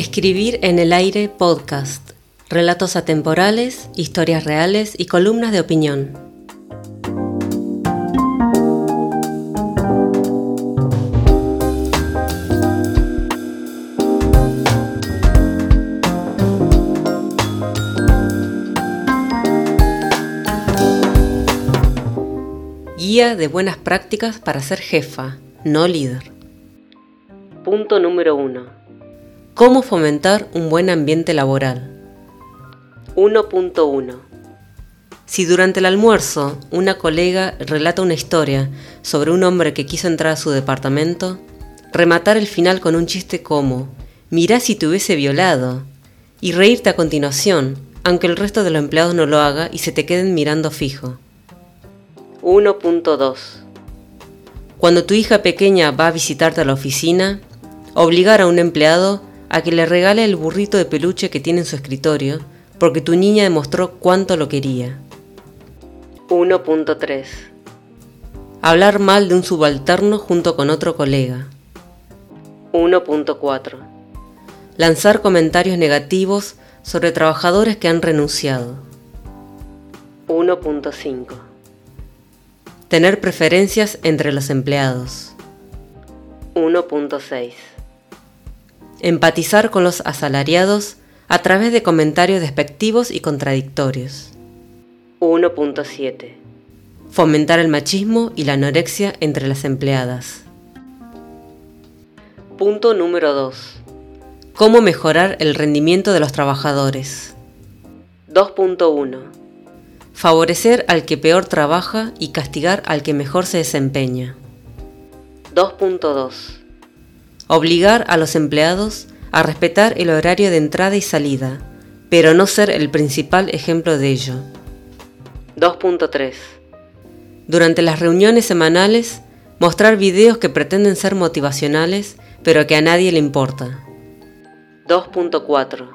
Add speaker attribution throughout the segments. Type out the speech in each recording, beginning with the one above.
Speaker 1: Escribir en el aire podcast. Relatos atemporales, historias reales y columnas de opinión. Guía de buenas prácticas para ser jefa, no líder. Punto número 1. ¿Cómo fomentar un buen ambiente laboral? 1.1. Si durante el almuerzo una colega relata una historia sobre un hombre que quiso entrar a su departamento, rematar el final con un chiste como, mirá si te hubiese violado, y reírte a continuación, aunque el resto de los empleados no lo haga y se te queden mirando fijo. 1.2. Cuando tu hija pequeña va a visitarte a la oficina, obligar a un empleado a que le regale el burrito de peluche que tiene en su escritorio porque tu niña demostró cuánto lo quería. 1.3. Hablar mal de un subalterno junto con otro colega. 1.4. Lanzar comentarios negativos sobre trabajadores que han renunciado. 1.5. Tener preferencias entre los empleados. 1.6. Empatizar con los asalariados a través de comentarios despectivos y contradictorios. 1.7. Fomentar el machismo y la anorexia entre las empleadas. Punto número 2. Cómo mejorar el rendimiento de los trabajadores. 2.1. Favorecer al que peor trabaja y castigar al que mejor se desempeña. 2.2. Obligar a los empleados a respetar el horario de entrada y salida, pero no ser el principal ejemplo de ello. 2.3. Durante las reuniones semanales, mostrar videos que pretenden ser motivacionales, pero que a nadie le importa. 2.4.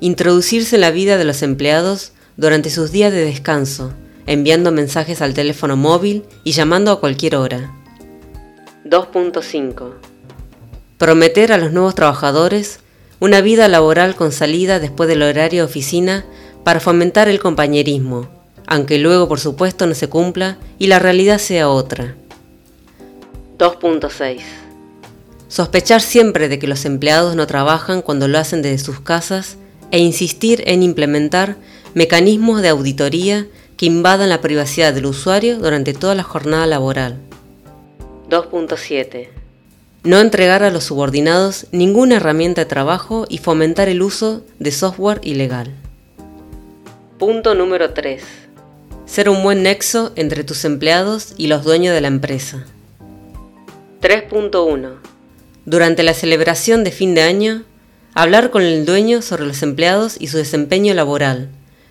Speaker 1: Introducirse en la vida de los empleados durante sus días de descanso, enviando mensajes al teléfono móvil y llamando a cualquier hora. 2.5 prometer a los nuevos trabajadores una vida laboral con salida después del horario de oficina para fomentar el compañerismo, aunque luego por supuesto no se cumpla y la realidad sea otra. 2.6. Sospechar siempre de que los empleados no trabajan cuando lo hacen desde sus casas e insistir en implementar mecanismos de auditoría que invadan la privacidad del usuario durante toda la jornada laboral. 2.7 no entregar a los subordinados ninguna herramienta de trabajo y fomentar el uso de software ilegal. Punto número 3. Ser un buen nexo entre tus empleados y los dueños de la empresa. 3.1. Durante la celebración de fin de año, hablar con el dueño sobre los empleados y su desempeño laboral,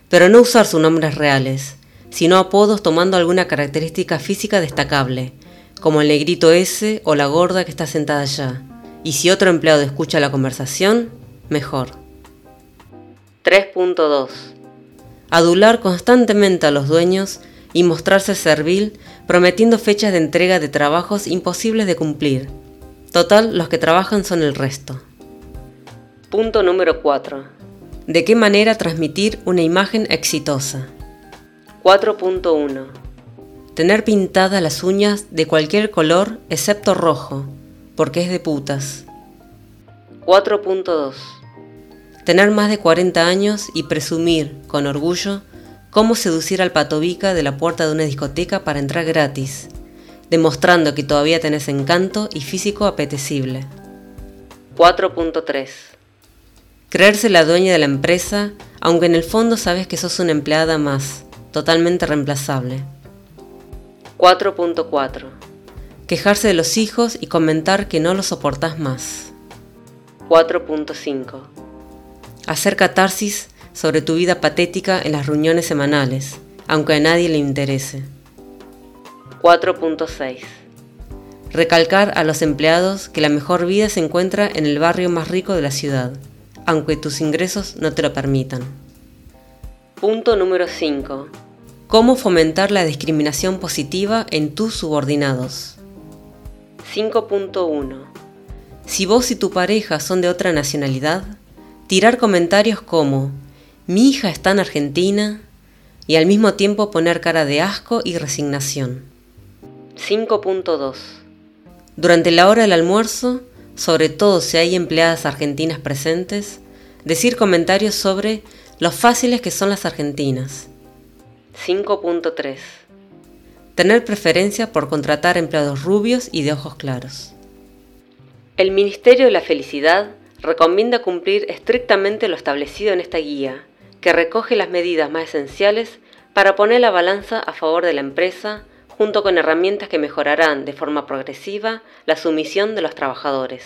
Speaker 1: pero no usar sus nombres reales, sino apodos tomando alguna característica física destacable, como el negrito ese o la gorda que está sentada allá. Y si otro empleado escucha la conversación, mejor. 3.2. Adular constantemente a los dueños y mostrarse servil prometiendo fechas de entrega de trabajos imposibles de cumplir. Total, los que trabajan son el resto. Punto número 4. ¿De qué manera transmitir una imagen exitosa? 4.1 Tener pintadas las uñas de cualquier color excepto rojo, porque es de putas. 4.2. Tener más de 40 años y presumir, con orgullo, cómo seducir al patobica de la puerta de una discoteca para entrar gratis, demostrando que todavía tenés encanto y físico apetecible. 4.3. Creerse la dueña de la empresa, aunque en el fondo sabes que sos una empleada más, totalmente reemplazable. 4.4. Quejarse de los hijos y comentar que no los soportás más. 4.5. Hacer catarsis sobre tu vida patética en las reuniones semanales, aunque a nadie le interese. 4.6. Recalcar a los empleados que la mejor vida se encuentra en el barrio más rico de la ciudad, aunque tus ingresos no te lo permitan. Punto número 5 Cómo fomentar la discriminación positiva en tus subordinados. 5.1. Si vos y tu pareja son de otra nacionalidad, tirar comentarios como mi hija está en Argentina y al mismo tiempo poner cara de asco y resignación. 5.2 Durante la hora del almuerzo, sobre todo si hay empleadas argentinas presentes, decir comentarios sobre lo fáciles que son las argentinas. 5.3 Tener preferencia por contratar empleados rubios y de ojos claros. El Ministerio de la Felicidad recomienda cumplir estrictamente lo establecido en esta guía, que recoge las medidas más esenciales para poner la balanza a favor de la empresa, junto con herramientas que mejorarán de forma progresiva la sumisión de los trabajadores.